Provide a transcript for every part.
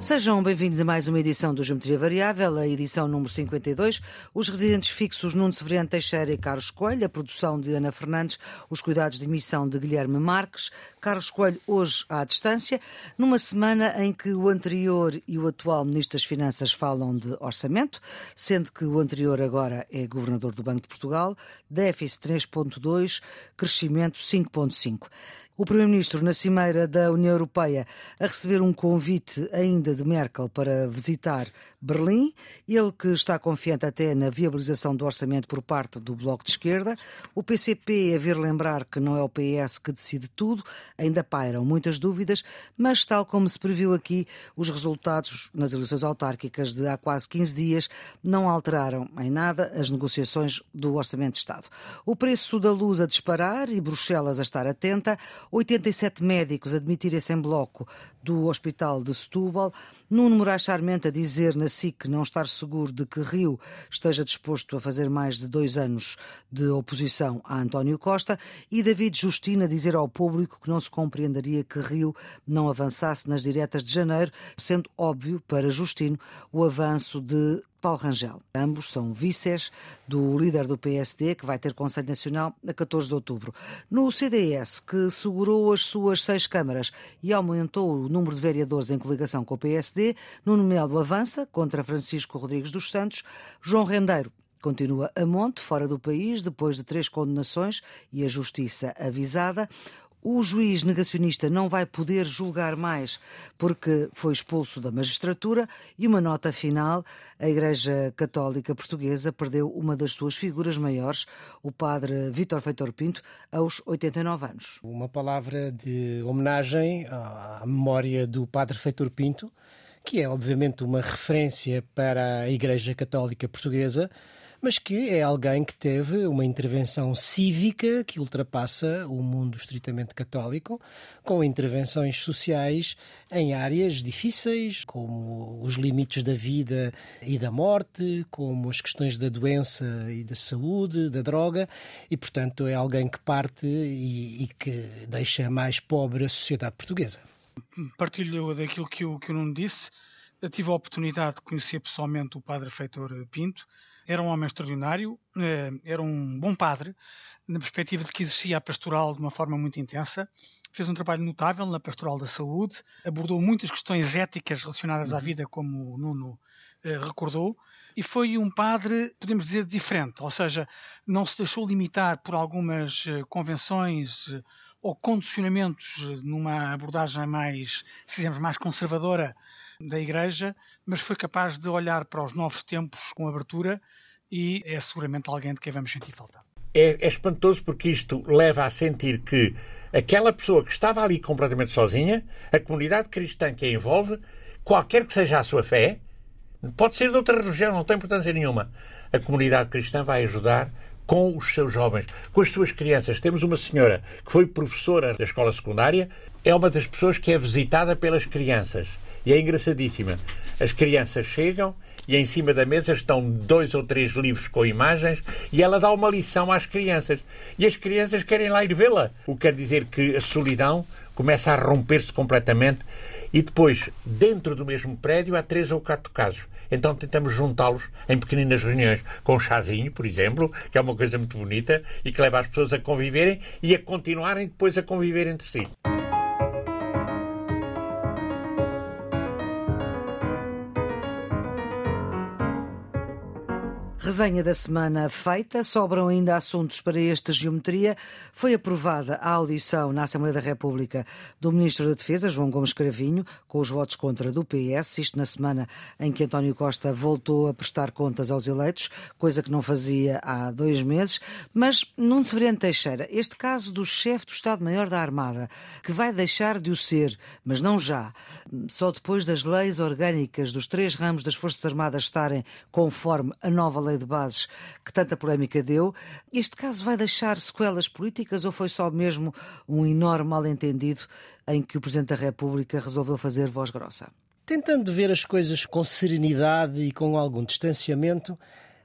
Sejam bem-vindos a mais uma edição do Geometria Variável, a edição número 52. Os residentes fixos Nuno Severiano Teixeira e Carlos Coelho, a produção de Ana Fernandes, os cuidados de emissão de Guilherme Marques. Carlos Coelho hoje à distância, numa semana em que o anterior e o atual Ministro das Finanças falam de orçamento, sendo que o anterior agora é Governador do Banco de Portugal, déficit 3.2, crescimento 5.5 o Primeiro-Ministro na Cimeira da União Europeia a receber um convite ainda de Merkel para visitar Berlim, ele que está confiante até na viabilização do orçamento por parte do Bloco de Esquerda, o PCP a vir lembrar que não é o PS que decide tudo, ainda pairam muitas dúvidas, mas tal como se previu aqui, os resultados nas eleições autárquicas de há quase 15 dias não alteraram em nada as negociações do Orçamento de Estado. O preço da luz a disparar e Bruxelas a estar atenta, 87 médicos admitirem-se em bloco do Hospital de Setúbal, Nuno Moraes Charmente a dizer na SIC não estar seguro de que Rio esteja disposto a fazer mais de dois anos de oposição a António Costa e David Justino a dizer ao público que não se compreenderia que Rio não avançasse nas diretas de janeiro, sendo óbvio para Justino o avanço de Paulo Rangel. Ambos são vices do líder do PSD, que vai ter Conselho Nacional a 14 de outubro. No CDS, que segurou as suas seis câmaras e aumentou o número de vereadores em coligação com o PSD, Nuno Melo avança contra Francisco Rodrigues dos Santos, João Rendeiro Continua a monte, fora do país, depois de três condenações e a justiça avisada. O juiz negacionista não vai poder julgar mais porque foi expulso da magistratura e uma nota final, a Igreja Católica Portuguesa perdeu uma das suas figuras maiores, o padre Vítor Feitor Pinto, aos 89 anos. Uma palavra de homenagem à memória do padre Feitor Pinto, que é obviamente uma referência para a Igreja Católica Portuguesa, mas que é alguém que teve uma intervenção cívica que ultrapassa o mundo estritamente católico, com intervenções sociais em áreas difíceis, como os limites da vida e da morte, como as questões da doença e da saúde, da droga, e portanto é alguém que parte e, e que deixa mais pobre a sociedade portuguesa. Partilho daquilo que o, que o Nuno disse. Eu tive a oportunidade de conhecer pessoalmente o padre Feitor Pinto era um homem extraordinário, eh, era um bom padre, na perspectiva de que exercia a pastoral de uma forma muito intensa. Fez um trabalho notável na pastoral da saúde, abordou muitas questões éticas relacionadas à uhum. vida, como o Nuno eh, recordou, e foi um padre, podemos dizer, diferente, ou seja, não se deixou limitar por algumas eh, convenções ou condicionamentos numa abordagem mais, se mais conservadora da Igreja, mas foi capaz de olhar para os novos tempos com abertura e é seguramente alguém de quem vamos sentir falta. É, é espantoso porque isto leva a sentir que aquela pessoa que estava ali completamente sozinha, a comunidade cristã que a envolve, qualquer que seja a sua fé, pode ser de outra religião, não tem importância nenhuma, a comunidade cristã vai ajudar com os seus jovens, com as suas crianças. Temos uma senhora que foi professora da escola secundária, é uma das pessoas que é visitada pelas crianças e é engraçadíssima. As crianças chegam e em cima da mesa estão dois ou três livros com imagens e ela dá uma lição às crianças. E as crianças querem lá ir vê-la. O que quer dizer que a solidão começa a romper-se completamente e depois, dentro do mesmo prédio, há três ou quatro casos. Então tentamos juntá-los em pequeninas reuniões, com um chazinho, por exemplo, que é uma coisa muito bonita e que leva as pessoas a conviverem e a continuarem depois a conviver entre si. Resenha da semana feita, sobram ainda assuntos para esta geometria. Foi aprovada a audição na Assembleia da República do Ministro da Defesa, João Gomes Cravinho, com os votos contra do PS, isto na semana em que António Costa voltou a prestar contas aos eleitos, coisa que não fazia há dois meses. Mas, Nuno Severiano Teixeira, este caso do chefe do Estado-Maior da Armada, que vai deixar de o ser, mas não já, só depois das leis orgânicas dos três ramos das Forças Armadas estarem conforme a nova lei de bases que tanta polémica deu. Este caso vai deixar sequelas políticas ou foi só mesmo um enorme mal-entendido em que o Presidente da República resolveu fazer voz grossa? Tentando ver as coisas com serenidade e com algum distanciamento,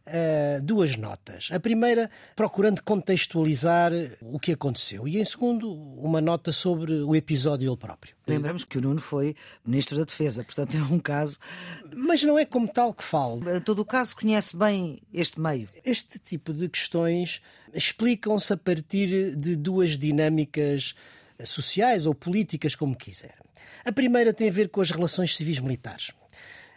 uh, duas notas. A primeira, procurando contextualizar o que aconteceu, e em segundo, uma nota sobre o episódio ele próprio. Lembramos que o Nuno foi Ministro da Defesa, portanto é um caso. Mas não é como tal que falo. Em todo o caso, conhece bem este meio. Este tipo de questões explicam-se a partir de duas dinâmicas sociais ou políticas, como quiser. A primeira tem a ver com as relações civis militares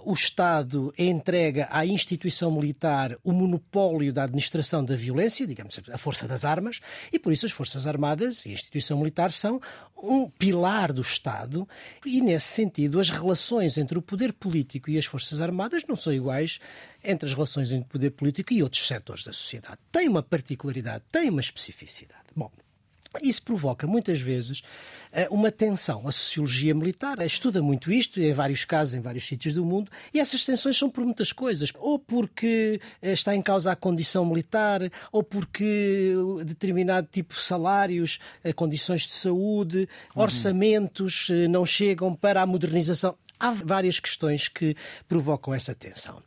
o Estado entrega à instituição militar o monopólio da administração da violência, digamos, a força das armas, e por isso as Forças Armadas e a instituição militar são um pilar do Estado, e nesse sentido as relações entre o poder político e as Forças Armadas não são iguais entre as relações entre o poder político e outros setores da sociedade. Tem uma particularidade, tem uma especificidade. Bom, isso provoca muitas vezes eh, uma tensão. A sociologia militar estuda muito isto, em vários casos, em vários sítios do mundo, e essas tensões são por muitas coisas. Ou porque eh, está em causa a condição militar, ou porque determinado tipo de salários, eh, condições de saúde, uhum. orçamentos não chegam para a modernização. Há várias questões que provocam essa tensão.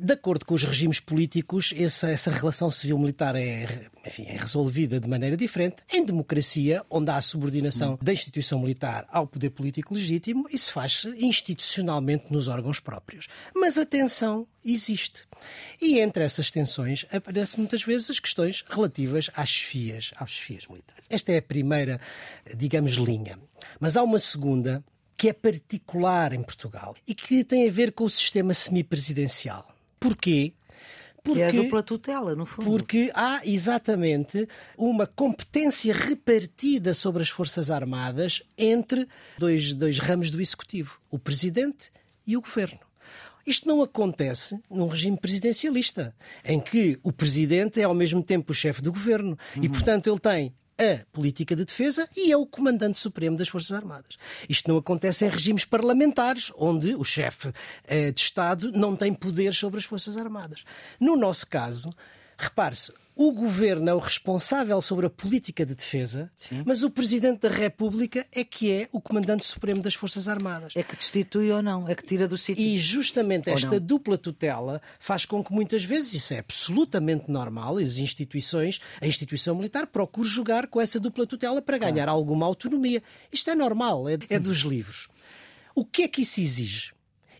De acordo com os regimes políticos, essa, essa relação civil-militar é, enfim, é resolvida de maneira diferente. Em democracia, onde há a subordinação da instituição militar ao poder político legítimo, isso faz-se institucionalmente nos órgãos próprios. Mas a tensão existe. E entre essas tensões aparecem muitas vezes as questões relativas às chefias, às chefias militares. Esta é a primeira, digamos, linha. Mas há uma segunda que é particular em Portugal e que tem a ver com o sistema semipresidencial. Porquê? Porque, que é a dupla tutela, no fundo. Porque há exatamente uma competência repartida sobre as Forças Armadas entre dois, dois ramos do Executivo, o Presidente e o Governo. Isto não acontece num regime presidencialista, em que o Presidente é ao mesmo tempo o chefe do Governo uhum. e, portanto, ele tem a política de defesa e é o comandante supremo das Forças Armadas. Isto não acontece em regimes parlamentares, onde o chefe eh, de Estado não tem poder sobre as Forças Armadas. No nosso caso, repare-se, o governo é o responsável sobre a política de defesa, Sim. mas o presidente da República é que é o comandante supremo das Forças Armadas. É que destitui ou não, é que tira do sítio. E justamente esta dupla tutela faz com que muitas vezes, isso é absolutamente normal, as instituições, a instituição militar procure jogar com essa dupla tutela para ganhar claro. alguma autonomia. Isto é normal, é, é dos livros. O que é que isso exige?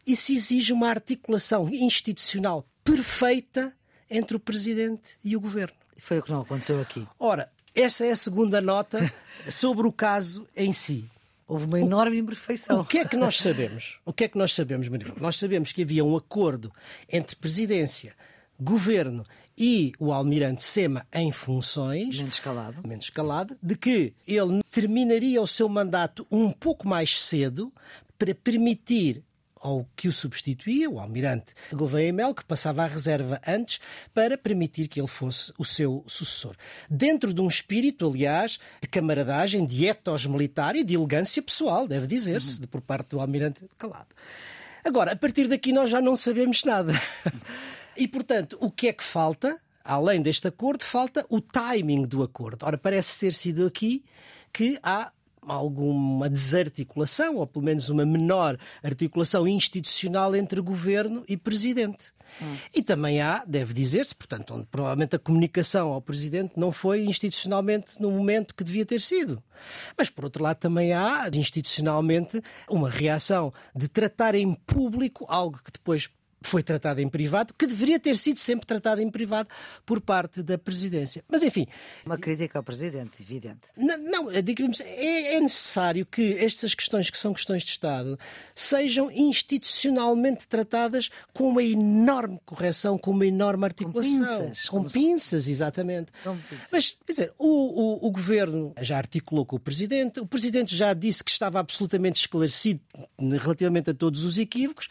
Isso exige uma articulação institucional perfeita entre o Presidente e o Governo. Foi o que não aconteceu aqui. Ora, essa é a segunda nota sobre o caso em si. Houve uma enorme imperfeição. O que é que nós sabemos? O que é que nós sabemos, Maria? Nós sabemos que havia um acordo entre presidência, governo e o almirante Sema em funções, menos escalado, menos escalado, de que ele terminaria o seu mandato um pouco mais cedo para permitir ao que o substituía, o almirante Gouveia Mel, que passava à reserva antes para permitir que ele fosse o seu sucessor. Dentro de um espírito, aliás, de camaradagem, de etos militar e de elegância pessoal, deve dizer-se, por parte do almirante Calado. Agora, a partir daqui nós já não sabemos nada. e, portanto, o que é que falta? Além deste acordo, falta o timing do acordo. Ora, parece ter sido aqui que há alguma desarticulação, ou pelo menos uma menor articulação institucional entre governo e presidente. Hum. E também há, deve dizer-se, portanto, onde provavelmente a comunicação ao Presidente não foi institucionalmente no momento que devia ter sido. Mas, por outro lado, também há, institucionalmente, uma reação de tratar em público algo que depois foi tratado em privado, que deveria ter sido sempre tratado em privado por parte da presidência. Mas enfim. Uma crítica ao presidente, evidente. Não, não digamos, é, é, necessário que estas questões, que são questões de Estado, sejam institucionalmente tratadas com uma enorme correção, com uma enorme articulação. Com pinças. Com pinças, exatamente. Com pinças. Mas, quer dizer, o, o, o governo já articulou com o presidente, o presidente já disse que estava absolutamente esclarecido relativamente a todos os equívocos,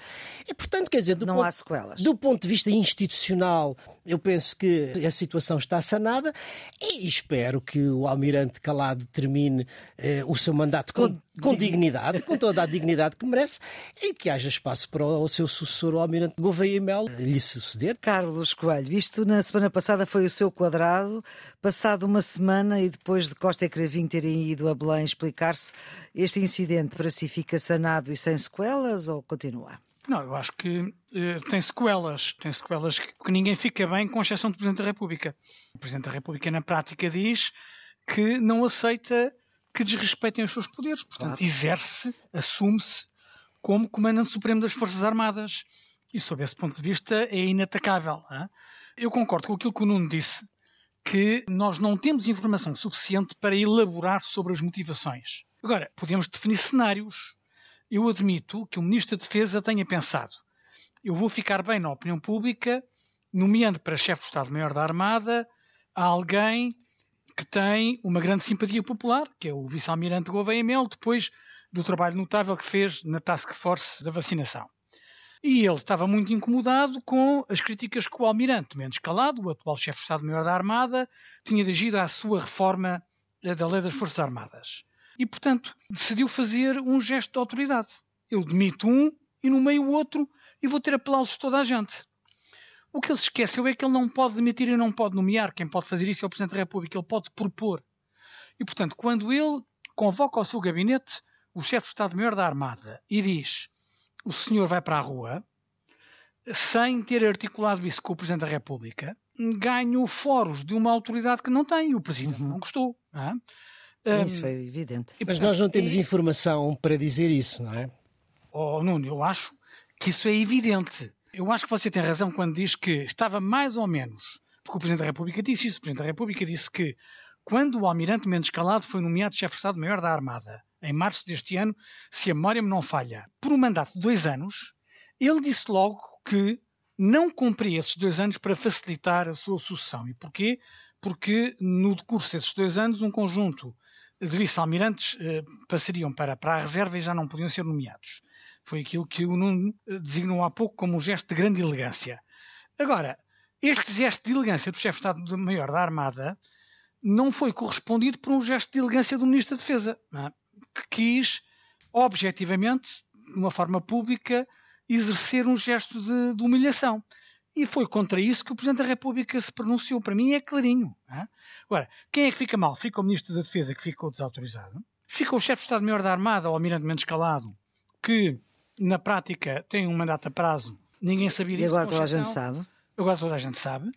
e, portanto, quer dizer, do não há sequelas. Do ponto de vista institucional, eu penso que a situação está sanada e espero que o Almirante Calado termine eh, o seu mandato com, com dignidade, com toda a dignidade que merece e que haja espaço para o seu sucessor, o Almirante Gouveia Mel, lhe suceder. Carlos Coelho, isto na semana passada foi o seu quadrado, passado uma semana e depois de Costa e Cravinho terem ido a Belém explicar-se, este incidente para si fica sanado e sem sequelas ou continua? Não, eu acho que uh, tem sequelas. Tem sequelas que, que, ninguém fica bem, com exceção do Presidente da República. O Presidente da República, na prática, diz que não aceita que desrespeitem os seus poderes. Portanto, claro. exerce, assume-se como Comandante Supremo das Forças Armadas. E, sob esse ponto de vista, é inatacável. Hein? Eu concordo com aquilo que o Nuno disse, que nós não temos informação suficiente para elaborar sobre as motivações. Agora, podemos definir cenários eu admito que o Ministro da Defesa tenha pensado: eu vou ficar bem na opinião pública, nomeando para chefe do Estado-Maior da Armada alguém que tem uma grande simpatia popular, que é o vice-almirante Gouveia Mel, depois do trabalho notável que fez na Task Force da vacinação. E ele estava muito incomodado com as críticas que o almirante Mendes Calado, o atual chefe de Estado-Maior da Armada, tinha dirigido à sua reforma da Lei das Forças Armadas e, portanto, decidiu fazer um gesto de autoridade. Eu demito um e no meio o outro e vou ter aplausos de toda a gente. O que ele se esqueceu é que ele não pode demitir e não pode nomear. Quem pode fazer isso é o Presidente da República. Ele pode propor. E, portanto, quando ele convoca ao seu gabinete o chefe de Estado-Maior da Armada e diz o senhor vai para a rua, sem ter articulado isso com o Presidente da República, ganha fóruns de uma autoridade que não tem. O Presidente uhum. não gostou. Não é? Sim, isso foi evidente. Mas nós não temos e... informação para dizer isso, não é? Oh, Nuno, eu acho que isso é evidente. Eu acho que você tem razão quando diz que estava mais ou menos, porque o Presidente da República disse isso, o Presidente da República disse que quando o Almirante Mendes Calado foi nomeado chefe de Estado-Maior da Armada, em março deste ano, se a memória me não falha, por um mandato de dois anos, ele disse logo que não cumpria esses dois anos para facilitar a sua sucessão. E porquê? Porque no decurso desses dois anos, um conjunto de vice-almirantes eh, passariam para, para a reserva e já não podiam ser nomeados. Foi aquilo que o Nuno eh, designou há pouco como um gesto de grande elegância. Agora, este gesto de elegância do chefe de Estado-Maior da Armada não foi correspondido por um gesto de elegância do Ministro da Defesa, é? que quis, objetivamente, de uma forma pública, exercer um gesto de, de humilhação. E foi contra isso que o Presidente da República se pronunciou. Para mim é clarinho. É? Agora, quem é que fica mal? Fica o Ministro da Defesa, que ficou desautorizado. Fica o Chefe de Estado-Maior da Armada, o Almirante Mendes Calado, que na prática tem um mandato a prazo. Ninguém sabia disso. E agora toda a gente sabe. Agora toda a gente sabe.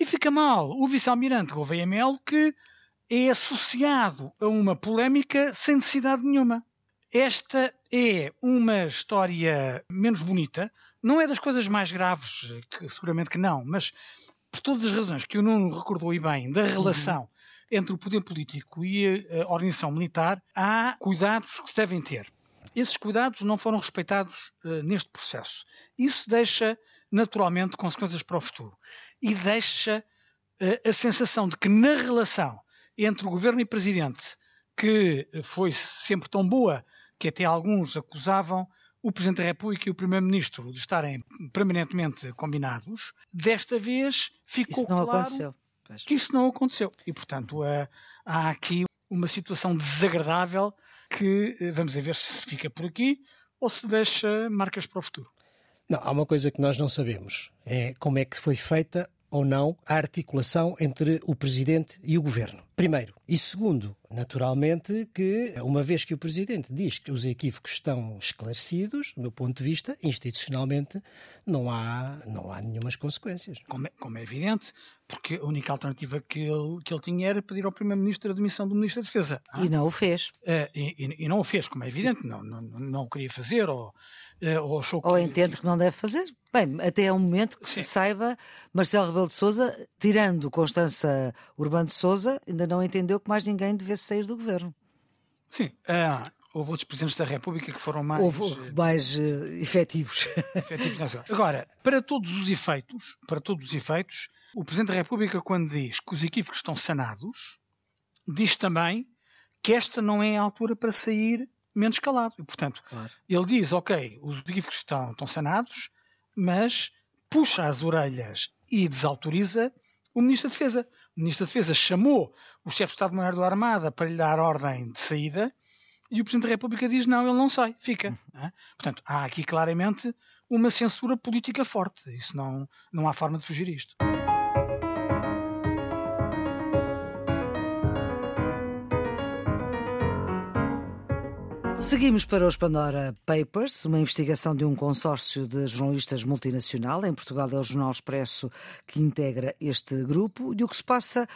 E fica mal o Vice-Almirante Gouveia Melo, que é associado a uma polémica sem necessidade nenhuma. Esta é uma história menos bonita, não é das coisas mais graves, que, seguramente que não, mas por todas as razões que o Nuno recordou e bem da relação uhum. entre o poder político e a, organização militar, há cuidados que se devem ter. Esses cuidados não foram respeitados uh, neste processo. Isso deixa, naturalmente, consequências para o futuro. E deixa uh, a sensação de que na relação entre o governo e o presidente, que foi sempre tão boa que até alguns acusavam o Presidente da República e o Primeiro-Ministro de estarem permanentemente combinados, desta vez ficou isso não claro aconteceu. que isso não aconteceu. E, portanto, há aqui uma situação desagradável que eh, vamos ver se fica por aqui ou se deixa marcas para o futuro. Não, há uma coisa que nós não sabemos, é como é que foi feita ou não a articulação entre o Presidente e o Governo. Primeiro. E segundo, naturalmente, que uma vez que o Presidente diz que os equívocos estão esclarecidos, do meu ponto de vista, institucionalmente, não há, não há nenhumas consequências. Como é, como é evidente, porque a única alternativa que ele, que ele tinha era pedir ao Primeiro-Ministro a demissão do Ministro da Defesa. E não o fez. Uh, e, e, e, não o fez, como é evidente, não, não, não o queria fazer, ou eh, ou, ou entende que não deve fazer. Bem, até ao momento que Sim. se saiba, Marcelo Rebelo de Sousa, tirando Constança Urbano de Sousa, ainda não entendeu que mais ninguém devesse sair do governo. Sim, uh, houve outros presidentes da República que foram mais, houve mais uh, efetivos. efetivos Agora, para todos os efeitos, para todos os efeitos, o presidente da República quando diz que os equívocos estão sanados, diz também que esta não é a altura para sair menos calado. E, portanto, claro. ele diz, ok, os equívocos estão, estão sanados, mas puxa as orelhas e desautoriza o Ministro da Defesa. O Ministro da Defesa chamou o chefe de Estado-Maior da Armada para lhe dar ordem de saída e o Presidente da República diz não, ele não sai, fica. Uhum. Portanto, há aqui claramente uma censura política forte. Isso não, não há forma de fugir isto. Seguimos para os Pandora Papers, uma investigação de um consórcio de jornalistas multinacional. Em Portugal é o Jornal Expresso que integra este grupo. E o que se passa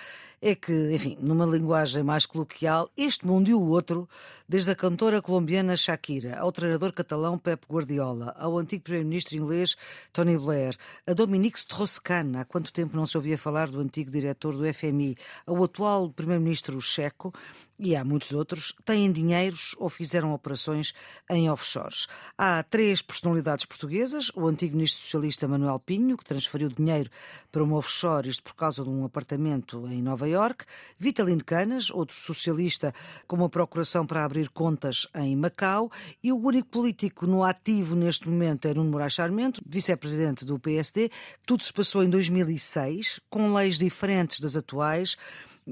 é que, enfim, numa linguagem mais coloquial, este mundo e o outro, desde a cantora colombiana Shakira, ao treinador catalão Pep Guardiola, ao antigo primeiro-ministro inglês Tony Blair, a Dominique Strauss-Kahn, há quanto tempo não se ouvia falar do antigo diretor do FMI, ao atual primeiro-ministro checo, e há muitos outros, têm dinheiros ou fizeram operações em offshores. Há três personalidades portuguesas: o antigo ministro socialista Manuel Pinho, que transferiu dinheiro para uma offshore, isto por causa de um apartamento em Nova York, Vitalino Canas, outro socialista com uma procuração para abrir contas em Macau, e o único político no ativo neste momento é Nuno Moraes Charmento, vice-presidente do PSD. Tudo se passou em 2006, com leis diferentes das atuais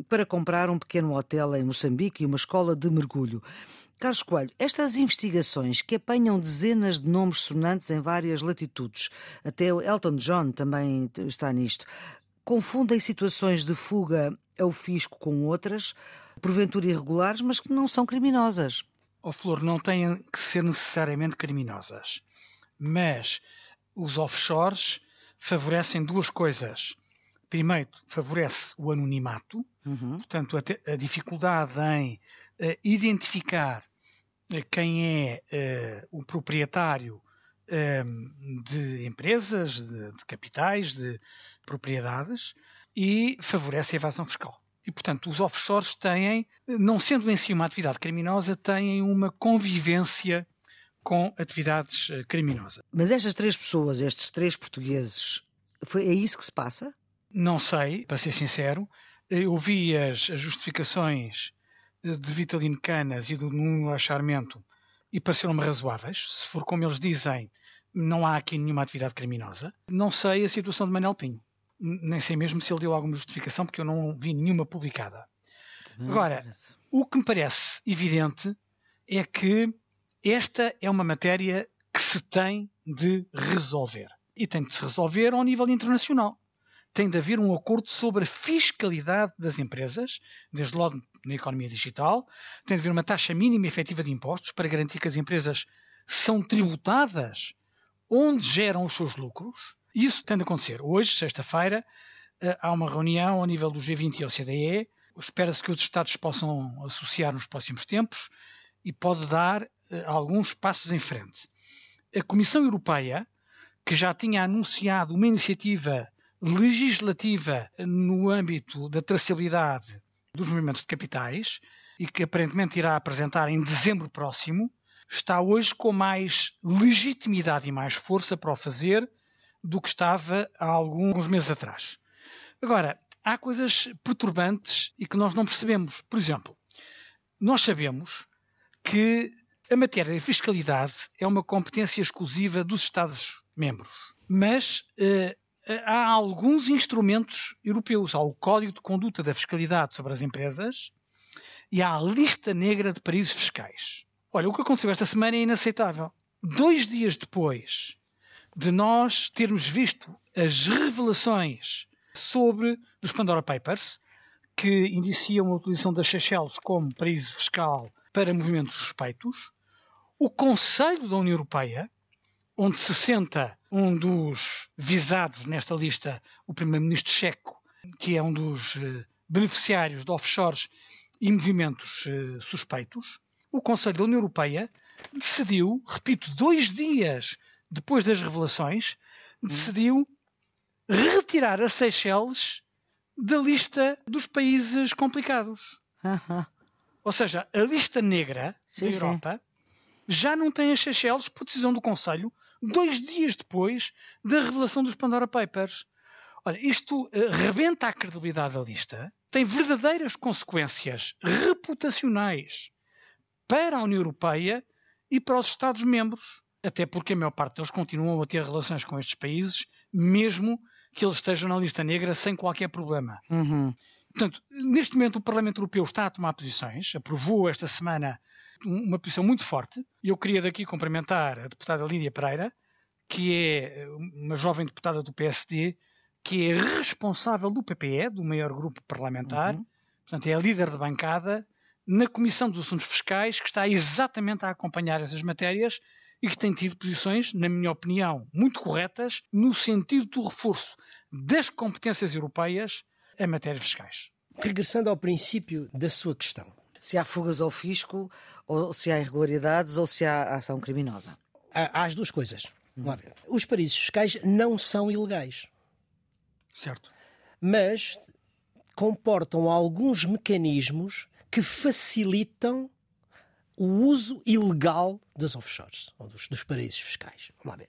para comprar um pequeno hotel em Moçambique e uma escola de mergulho. Carlos Coelho, estas investigações que apanham dezenas de nomes sonantes em várias latitudes, até o Elton John também está nisto, confundem situações de fuga ao fisco com outras, porventura irregulares, mas que não são criminosas. Oh, Flor, não têm que ser necessariamente criminosas, mas os offshores favorecem duas coisas primeiro, favorece o anonimato, uhum. portanto, a, dificuldade em uh, identificar quem é o proprietário de empresas, de, de, capitais, de propriedades e favorece a evasão fiscal. E, portanto, os offshores têm, não sendo em si uma atividade criminosa, têm uma convivência com atividades criminosas. Mas estas três pessoas, estes três portugueses, foi, é isso que se passa? Não sei, para ser sincero. Eu vi as, as justificações de Vitalino Canas e do Nuno Acharmento e pareceram-me razoáveis. Se for como eles dizem, não há aqui nenhuma atividade criminosa. Não sei a situação de Manel Pinho. Nem sei mesmo se ele deu alguma justificação, porque eu não vi nenhuma publicada. Agora, o que me parece evidente é que esta é uma matéria que se tem de resolver. E tem de se resolver ao nível internacional tem de haver um acordo sobre a fiscalidade das empresas, desde logo na economia digital, tem de haver uma taxa mínima efetiva de impostos para garantir que as empresas são tributadas onde geram os seus lucros. Isso tem de acontecer. Hoje, sexta-feira, eh, há uma reunião ao nível do G20 e OCDE. Espera-se que os Estados possam associar nos próximos tempos e pode dar eh, alguns passos em frente. A Comissão Europeia, que já tinha anunciado uma iniciativa legislativa no âmbito da traçabilidade dos movimentos de capitais e que aparentemente irá apresentar em dezembro próximo, está hoje com mais legitimidade e mais força para o fazer do que estava há alguns meses atrás. Agora, há coisas perturbantes e que nós não percebemos. Por exemplo, nós sabemos que a matéria da fiscalidade é uma competência exclusiva dos Estados-membros. Mas uh, há alguns instrumentos europeus. Há o Código de Conduta da Fiscalidade sobre as Empresas e há a Lista Negra de Paraísos Fiscais. Olha, o que aconteceu esta semana é inaceitável. Dois dias depois de nós termos visto as revelações sobre os Pandora Papers, que indiciam a utilização das Seychelles como paraíso fiscal para movimentos suspeitos, o Conselho da União Europeia onde se senta um dos visados nesta lista, o primeiro-ministro checo, que é um dos eh, beneficiários de offshores e movimentos eh, suspeitos, o Conselho da União Europeia decidiu, repito, dois dias depois das revelações, decidiu retirar as Seychelles da lista dos países complicados. Ou seja, a lista negra sim, da Europa sim. Já não tem as Seychelles por decisão do Conselho, dois dias depois da revelação dos Pandora Papers. Olha, isto uh, rebenta a credibilidade da lista, tem verdadeiras consequências reputacionais para a União Europeia e para os Estados-membros, até porque a maior parte deles continuam a ter relações com estes países, mesmo que eles estejam na lista negra sem qualquer problema. Uhum. Portanto, neste momento o Parlamento Europeu está a tomar posições, aprovou esta semana uma posição muito forte. E eu queria daqui cumprimentar a deputada Lídia Pereira, que é uma jovem deputada do PSD, que é responsável do PPE, do maior grupo parlamentar, uhum. portanto é a líder de bancada na Comissão dos Assuntos Fiscais, que está exatamente a acompanhar essas matérias e que tem tido posições, na minha opinião, muito corretas, no sentido do reforço das competências europeias em matérias fiscais. Regressando ao princípio da sua questão. Se há fugas ao fisco, ou se há irregularidades, ou se há ação criminosa. Há, há as duas coisas. Vamos ver. Os paraísos fiscais não são ilegais. Certo. Mas comportam alguns mecanismos que facilitam o uso ilegal das offshores, ou dos, dos paraísos fiscais. Vamos lá ver.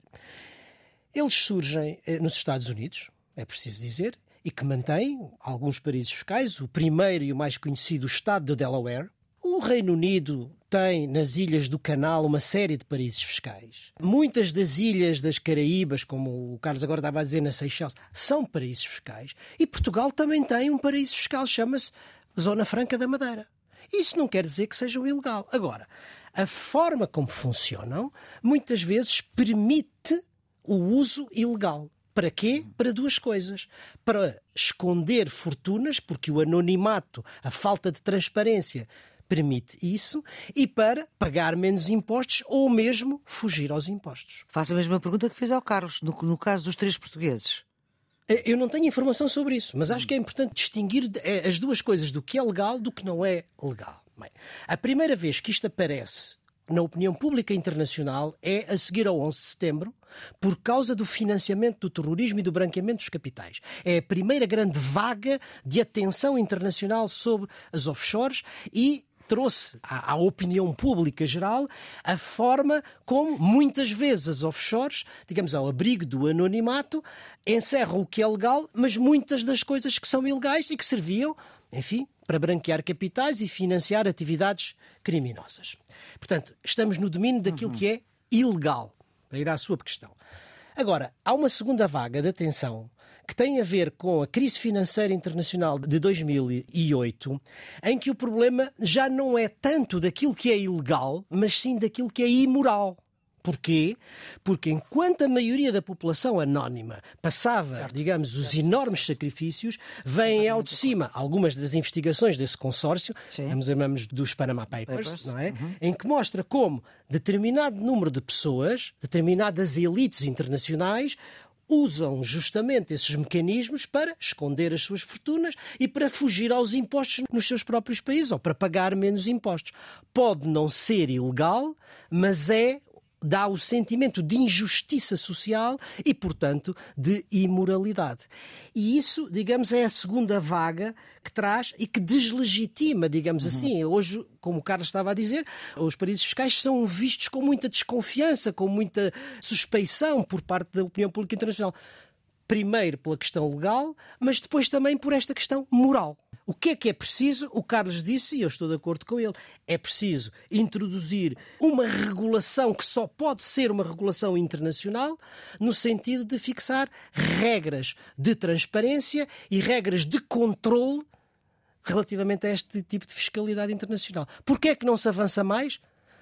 Eles surgem eh, nos Estados Unidos, é preciso dizer, e que mantêm alguns paraísos fiscais. O primeiro e o mais conhecido, o Estado de Delaware. O Reino Unido tem nas ilhas do Canal uma série de paraísos fiscais. Muitas das ilhas das Caraíbas, como o Carlos agora estava a dizer na Seychelles, são paraísos fiscais. E Portugal também tem um paraíso fiscal, chama-se Zona Franca da Madeira. Isso não quer dizer que sejam ilegal. Agora, a forma como funcionam muitas vezes permite o uso ilegal. Para quê? Para duas coisas. Para esconder fortunas, porque o anonimato, a falta de transparência permite isso, e para pagar menos impostos ou mesmo fugir aos impostos. Faço a mesma pergunta que fez ao Carlos, no, no caso dos três portugueses. Eu não tenho informação sobre isso, mas acho que é importante distinguir eh, as duas coisas do que é legal do que não é legal. Bem, a primeira vez que isto aparece na opinião pública internacional é a seguir ao 11 de setembro, por causa do financiamento do terrorismo e do branqueamento dos capitais. É a primeira grande vaga de atenção internacional sobre as offshores e trouxe à, à, opinião pública geral a forma como muitas vezes as offshores, digamos ao abrigo do anonimato, encerram o que é legal, mas muitas das coisas que são ilegais e que serviam, enfim, para branquear capitais e financiar atividades criminosas. Portanto, estamos no domínio daquilo uhum. que é ilegal, para ir à sua questão. Agora, há uma segunda vaga de atenção que tem a ver com a crise financeira internacional de 2008, em que o problema já não é tanto daquilo que é ilegal, mas sim daquilo que é imoral. Porquê? Porque enquanto a maioria da população anónima passava, certo. digamos, os certo. enormes sacrifícios, vêm ao de cima algumas das investigações desse consórcio, vamos chamamos dos Panama Papers, Papers. não é? Uhum. Em que mostra como determinado número de pessoas, determinadas elites internacionais, usam justamente esses mecanismos para esconder as suas fortunas e para fugir aos impostos nos seus próprios países ou para pagar menos impostos. Pode não ser ilegal, mas é dá o sentimento de injustiça social e, portanto, de imoralidade. E isso, digamos, é a segunda vaga que traz e que deslegitima, digamos uhum. assim. Hoje, como o Carlos estava a dizer, os paraísos fiscais são vistos com muita desconfiança, com muita suspeição por parte da opinião pública internacional. Primeiro pela questão legal, mas depois também por esta questão moral. O que é que é preciso? O Carlos disse, e eu estou de acordo com ele, é preciso introduzir uma regulação que só pode ser uma regulação internacional, no sentido de fixar regras de transparência e regras de controle relativamente a este tipo de fiscalidade internacional. Porquê é que não se avança mais?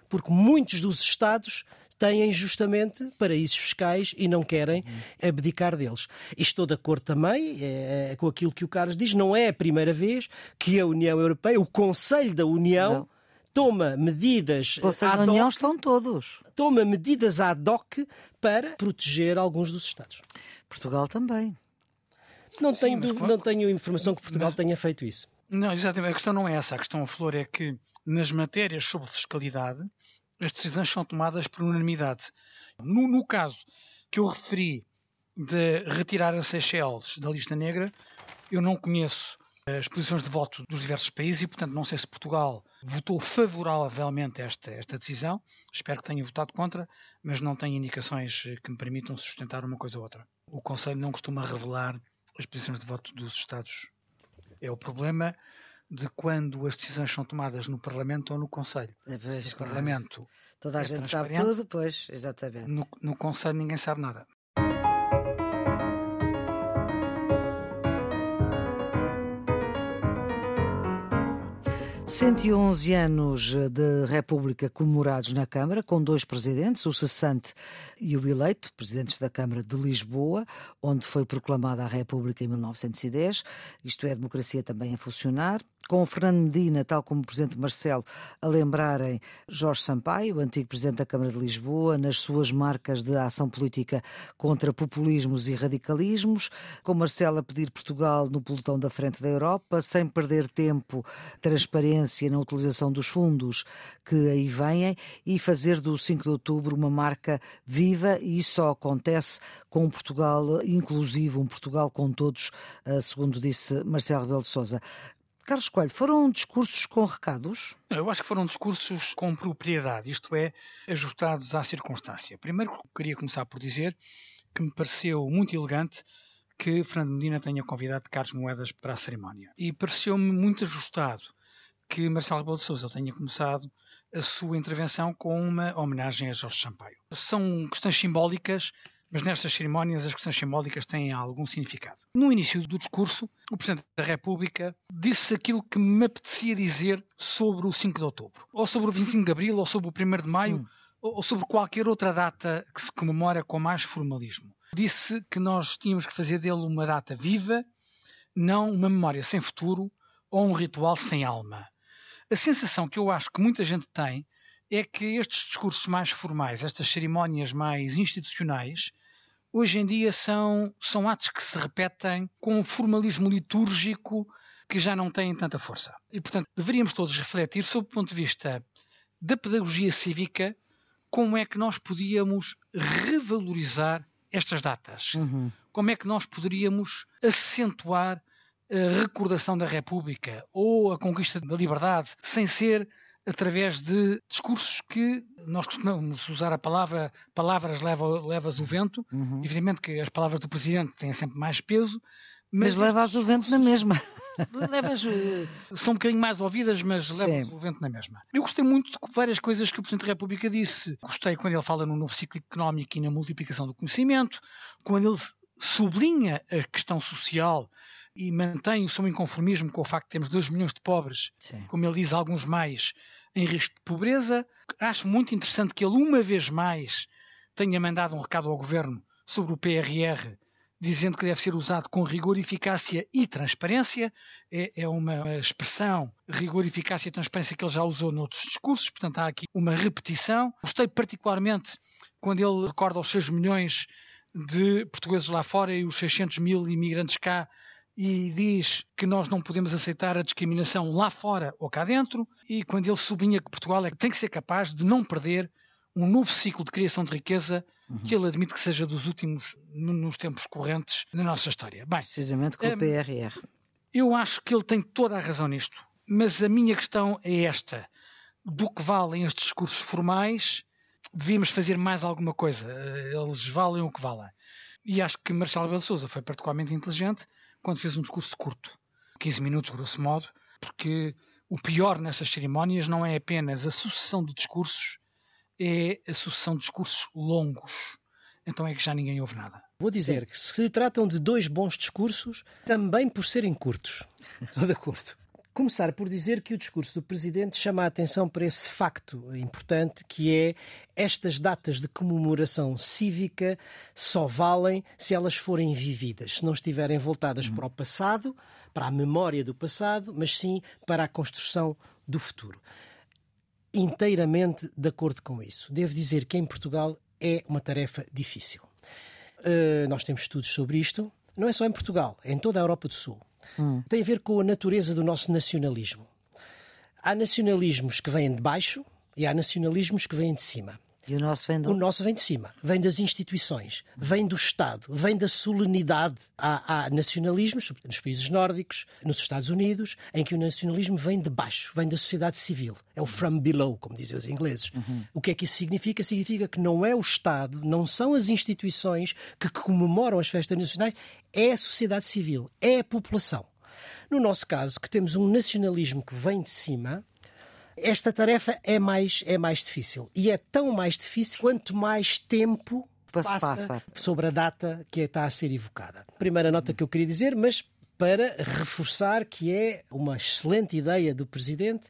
Porque muitos dos Estados têm justamente paraísos fiscais e não querem abdicar deles. E estou de acordo também é, com aquilo que o Carlos diz, não é a primeira vez que a União Europeia, o Conselho da União, não. toma medidas. O Conselho da União estão todos. Toma medidas ad hoc para proteger alguns dos Estados. Portugal também. Não, Sim, tenho, não tenho informação que Portugal mas... tenha feito isso. Não, exatamente. A questão não é essa. A questão, a Flor, é que nas matérias sobre fiscalidade, as decisões são tomadas por unanimidade. No, no caso que eu referi de retirar a Seychelles da lista negra, eu não conheço as posições de voto dos diversos países e, portanto, não sei se Portugal votou favoravelmente esta, esta decisão. Espero que tenha votado contra, mas não tenho indicações que me permitam sustentar uma coisa ou outra. O Conselho não costuma revelar as posições de voto dos Estados. É o problema de quando as decisões são tomadas no Parlamento ou no Conselho. É, pois, no claro. Parlamento. Toda a é gente sabe tudo, pois, exatamente. No, no Conselho ninguém sabe nada. 111 anos de República comemorados na Câmara, com dois presidentes, o cessante e o eleito, presidentes da Câmara de Lisboa, onde foi proclamada a República em 1910. Isto é, a democracia também a funcionar. Com o Fernando Medina, tal como o Presidente Marcelo, a lembrarem Jorge Sampaio, o antigo Presidente da Câmara de Lisboa, nas suas marcas de ação política contra populismos e radicalismos, com Marcelo a pedir Portugal no pelotão da frente da Europa, sem perder tempo, transparência na utilização dos fundos que aí vêm e fazer do 5 de outubro uma marca viva e isso só acontece com um Portugal inclusivo, um Portugal com todos, eh, segundo disse Marcelo Rebelo de Sousa. Carlos Coelho, foram discursos com recados? Eu acho que foram discursos com propriedade, isto é, ajustados à circunstância. Primeiro, queria começar por dizer que me pareceu muito elegante que Fernando Medina tenha convidado Carlos Moedas para a cerimónia. E pareceu-me muito ajustado que Marcelo Rebelo de Sousa tenha começado a sua intervenção com uma homenagem a Jorge Sampaio. São questões simbólicas mas nestas cerimónias as questões simbólicas têm algum significado. No início do discurso, o Presidente da República disse aquilo que me apetecia dizer sobre o 5 de outubro, ou sobre o 25 de abril, ou sobre o 1 de maio, hum. ou sobre qualquer outra data que se comemora com mais formalismo. Disse que nós tínhamos que fazer dele uma data viva, não uma memória sem futuro ou um ritual sem alma. A sensação que eu acho que muita gente tem é que estes discursos mais formais, estas cerimónias mais institucionais, hoje em dia são, são atos que se repetem com um formalismo litúrgico que já não têm tanta força. E, portanto, deveríamos todos refletir sobre o ponto de vista da pedagogia cívica como é que nós podíamos revalorizar estas datas. Uhum. Como é que nós poderíamos acentuar a recordação da República ou a conquista da liberdade sem ser através de discursos que nós costumamos usar a palavra palavras leva, levas o vento. Uhum. Evidentemente que as palavras do Presidente têm sempre mais peso. Mas, mas levas o vento na mesma. Levas, eh, são um bocadinho mais ouvidas, mas Sim. levas o vento na mesma. Eu gostei muito de várias coisas que o Presidente da República disse. Gostei quando ele fala no novo ciclo económico e na multiplicação do conhecimento, quando ele sublinha a questão social e mantém o seu inconformismo com o facto de termos 2 milhões de pobres, Sim. como ele diz, alguns mais, em risco de pobreza. Acho muito interessante que ele, uma vez mais, tenha mandado um recado ao governo sobre o PRR, dizendo que deve ser usado com rigor, eficácia e transparência. É, é uma expressão, rigor, eficácia e transparência, que ele já usou noutros discursos, portanto há aqui uma repetição. Gostei particularmente quando ele recorda os 6 milhões de portugueses lá fora e os 600 mil imigrantes cá e diz que nós não podemos aceitar a discriminação lá fora ou cá dentro, e quando ele sublinha que Portugal é, tem que ser capaz de não perder um novo ciclo de criação de riqueza uhum. que ele admite que seja dos últimos nos tempos correntes na nossa história. Bem, Precisamente com o PRR. Eu acho que ele tem toda a razão nisto, mas a minha questão é esta: do que valem estes discursos formais, devíamos fazer mais alguma coisa. Eles valem o que valem. E acho que Marcelo Rebelo Souza foi particularmente inteligente quando fez um discurso curto, 15 minutos, grosso modo, porque o pior nestas cerimónias não é apenas a sucessão de discursos, é a sucessão de discursos longos. Então é que já ninguém ouve nada. Vou dizer que se tratam de dois bons discursos, também por serem curtos. Estou de acordo começar por dizer que o discurso do Presidente chama a atenção para esse facto importante que é estas datas de comemoração cívica só valem se elas forem vividas, se não estiverem voltadas para o passado, para a memória do passado, mas sim para a construção do futuro. Inteiramente de acordo com isso. Devo dizer que em Portugal é uma tarefa difícil. Uh, nós temos estudos sobre isto, não é só em Portugal, é em toda a Europa do Sul. Hum. Tem a ver com a natureza do nosso nacionalismo. Há nacionalismos que vêm de baixo e há nacionalismos que vêm de cima. E o nosso vem de O nosso vem de cima, vem das instituições, vem do Estado, vem da solenidade. Há, há, nacionalismos, nos países nórdicos, nos Estados Unidos, em que o nacionalismo vem de baixo, vem da sociedade civil. É o from below, como dizem os ingleses. Uhum. O que é que isso significa? Significa que não é o Estado, não são as instituições que comemoram as festas nacionais, é a sociedade civil, é a população. No nosso caso, que temos um nacionalismo que vem de cima, esta tarefa é mais, é mais difícil. E é tão mais difícil quanto mais tempo passa, passa sobre a data que está a ser evocada. Primeira nota que eu queria dizer, mas para reforçar que é uma excelente ideia do Presidente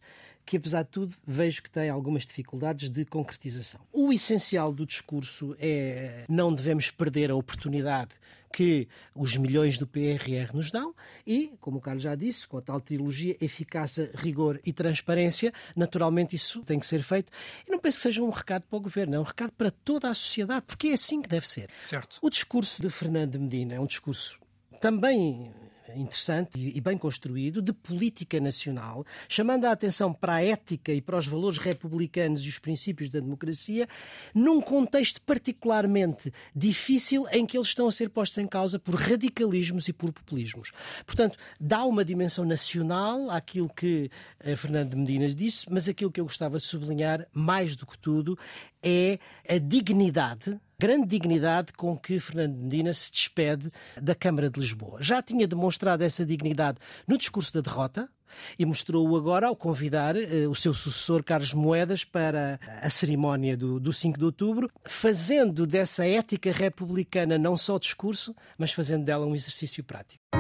que, apesar de tudo, vejo que tem algumas dificuldades de concretização. O essencial do discurso é não devemos perder a oportunidade que os milhões do PRR nos dão e, como o Carlos já disse, com a tal trilogia eficácia, rigor e transparência, naturalmente isso tem que ser feito. E não penso que seja um recado para o governo, é um recado para toda a sociedade, porque é assim que deve ser. Certo. O discurso de Fernando Medina é um discurso também interessante e bem construído de política nacional, chamando a atenção para a ética e para os valores republicanos e os princípios da democracia, num contexto particularmente difícil em que eles estão a ser postos em causa por radicalismos e por populismos. Portanto, dá uma dimensão nacional àquilo que eh, Fernando de Medinas disse, mas aquilo que eu gostava de sublinhar, mais do que tudo, é a dignidade grande dignidade com que Fernando Medina se despede da Câmara de Lisboa. Já tinha demonstrado essa dignidade no discurso da derrota, e mostrou-o agora ao convidar uh, o seu sucessor Carlos Moedas para a cerimónia do, do 5 de outubro, fazendo dessa ética republicana não só discurso, mas fazendo dela um exercício prático.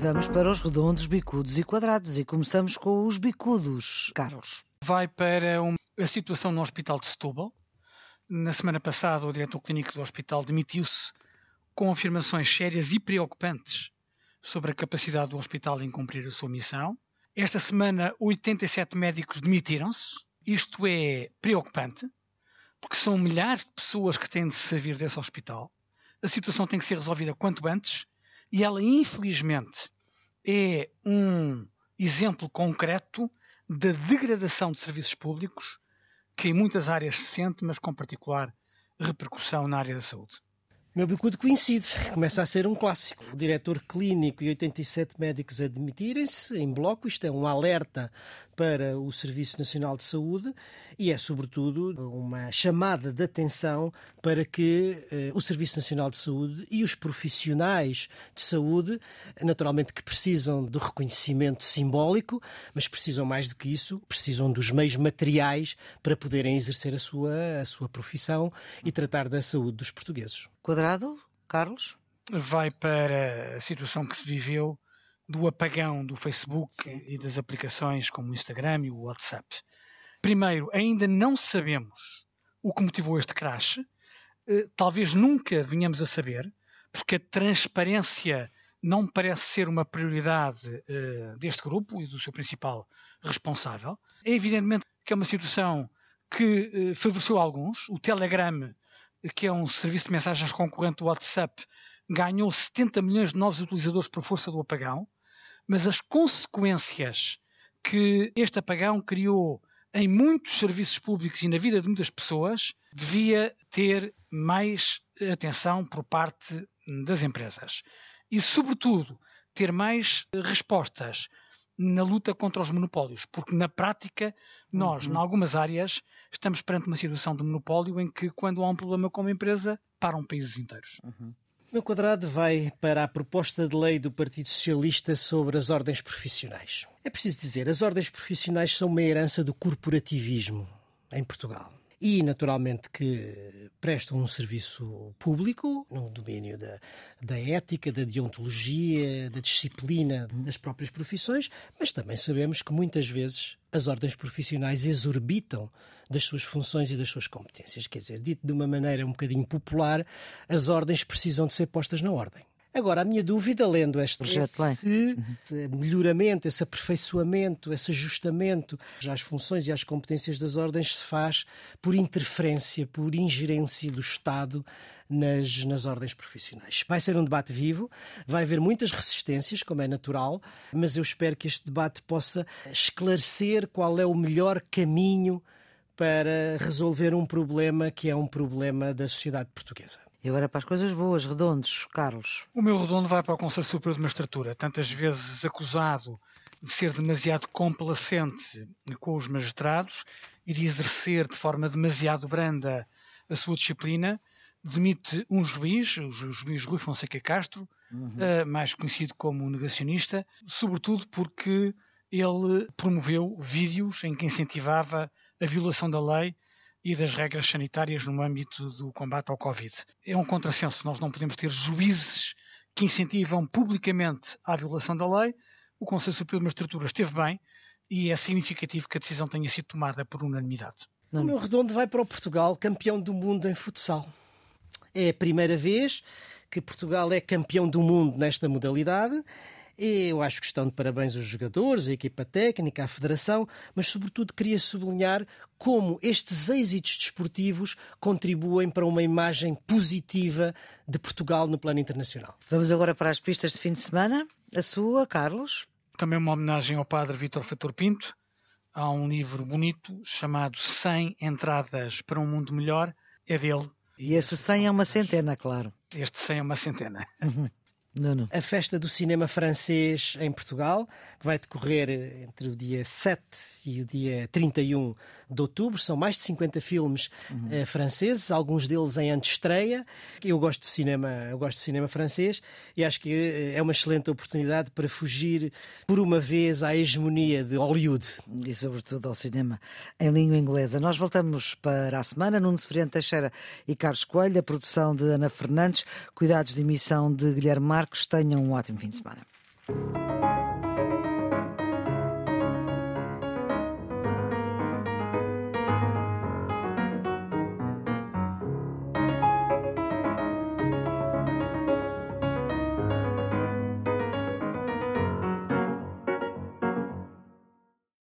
Vamos para os redondos, bicudos e quadrados e começamos com os bicudos. Carlos. Vai para um, a situação no Hospital de Setúbal. Na semana passada, o diretor clínico do hospital demitiu-se com afirmações sérias e preocupantes sobre a capacidade do hospital em cumprir a sua missão. Esta semana, 87 médicos demitiram-se. Isto é preocupante, porque são milhares de pessoas que têm de servir desse hospital. A situação tem que ser resolvida quanto antes e ela, infelizmente, é um exemplo concreto da degradação de serviços públicos que em muitas áreas se sente, mas com particular repercussão na área da saúde. Meu bicudo coincide, começa a ser um clássico. O diretor clínico e 87 médicos admitirem-se em bloco. Isto é um alerta para o Serviço Nacional de Saúde e é, sobretudo, uma chamada de atenção para que eh, o Serviço Nacional de Saúde e os profissionais de saúde, naturalmente que precisam do reconhecimento simbólico, mas precisam mais do que isso, precisam dos meios materiais para poderem exercer a sua, a sua profissão e tratar da saúde dos portugueses. Quadrado, Carlos? Vai para a situação que se viveu do apagão do Facebook Sim. e das aplicações como o Instagram e o WhatsApp. Primeiro, ainda não sabemos o que motivou este crash. Uh, talvez nunca venhamos a saber, porque a transparência não parece ser uma prioridade uh, deste grupo e do seu principal responsável. É evidentemente que é uma situação que uh, favoreceu alguns. O Telegram, que é um serviço de mensagens concorrente do WhatsApp, ganhou 70 milhões de novos utilizadores por força do apagão mas as consequências que este apagão criou em muitos serviços públicos e na vida de muitas pessoas devia ter mais atenção por parte das empresas. E, sobretudo, ter mais respostas na luta contra os monopólios, porque na prática nós, uhum. em algumas áreas, estamos perante uma situação de monopólio em que, quando há um problema com uma empresa, param países inteiros. Uhum. Meu quadrado vai para a proposta de lei do Partido Socialista sobre as ordens profissionais. É preciso dizer, as ordens profissionais são uma herança do corporativismo em Portugal e, naturalmente, que prestam um serviço público no domínio da, da ética, da deontologia, da disciplina das próprias profissões, mas também sabemos que muitas vezes as ordens profissionais exorbitam das suas funções e das suas competências. Quer dizer, dito de uma maneira um bocadinho popular, as ordens precisam de ser postas na ordem. Agora, a minha dúvida, lendo este projeto esse melhoramento, esse aperfeiçoamento, esse ajustamento às funções e às competências das ordens se faz por interferência, por ingerência do Estado nas, nas ordens profissionais. Vai ser um debate vivo, vai haver muitas resistências, como é natural, mas eu espero que este debate possa esclarecer qual é o melhor caminho para resolver um problema que é um problema da sociedade portuguesa. E agora para as coisas boas, redondos, Carlos. O meu redondo vai para o Conselho Superior de Magistratura, tantas vezes acusado de ser demasiado complacente com os magistrados e de exercer de forma demasiado branda a sua disciplina, demite um juiz, o juiz Rui Fonseca Castro, uhum. uh, mais conhecido como negacionista, sobretudo porque ele promoveu vídeos em que incentivava a violação da lei e das regras sanitárias no âmbito do combate ao Covid. É um contrassenso, nós não podemos ter juízes que incentivam publicamente a violação da lei, o Conselho Superior de Magistratura esteve bem e é significativo que a decisão tenha sido tomada por unanimidade. O meu redondo vai para o Portugal, campeão do mundo em futsal. É a primeira vez que Portugal é campeão do mundo nesta modalidade. Eu acho que estão de parabéns os jogadores, a equipa técnica, a federação, mas sobretudo queria sublinhar como estes êxitos desportivos contribuem para uma imagem positiva de Portugal no plano internacional. Vamos agora para as pistas de fim de semana. A sua, Carlos? Também uma homenagem ao padre Vítor Fator Pinto. Há um livro bonito chamado 100 Entradas para um Mundo Melhor. É dele. E esse 100 é uma centena, claro. Este 100 é uma centena. Uhum. Não, não. A festa do cinema francês em Portugal, que vai decorrer entre o dia 7 e o dia 31 de outubro. São mais de 50 filmes uhum. uh, franceses, alguns deles em antestreia. Eu gosto de cinema, eu gosto de cinema francês e acho que eh, é uma excelente oportunidade para fugir por uma vez à hegemonia de Hollywood. E sobretudo ao cinema em língua inglesa. Nós voltamos para a semana. Nuno Severino Teixeira e Carlos Coelho, a produção de Ana Fernandes, cuidados de emissão de Guilherme Marques. Tenham um ótimo fim de semana.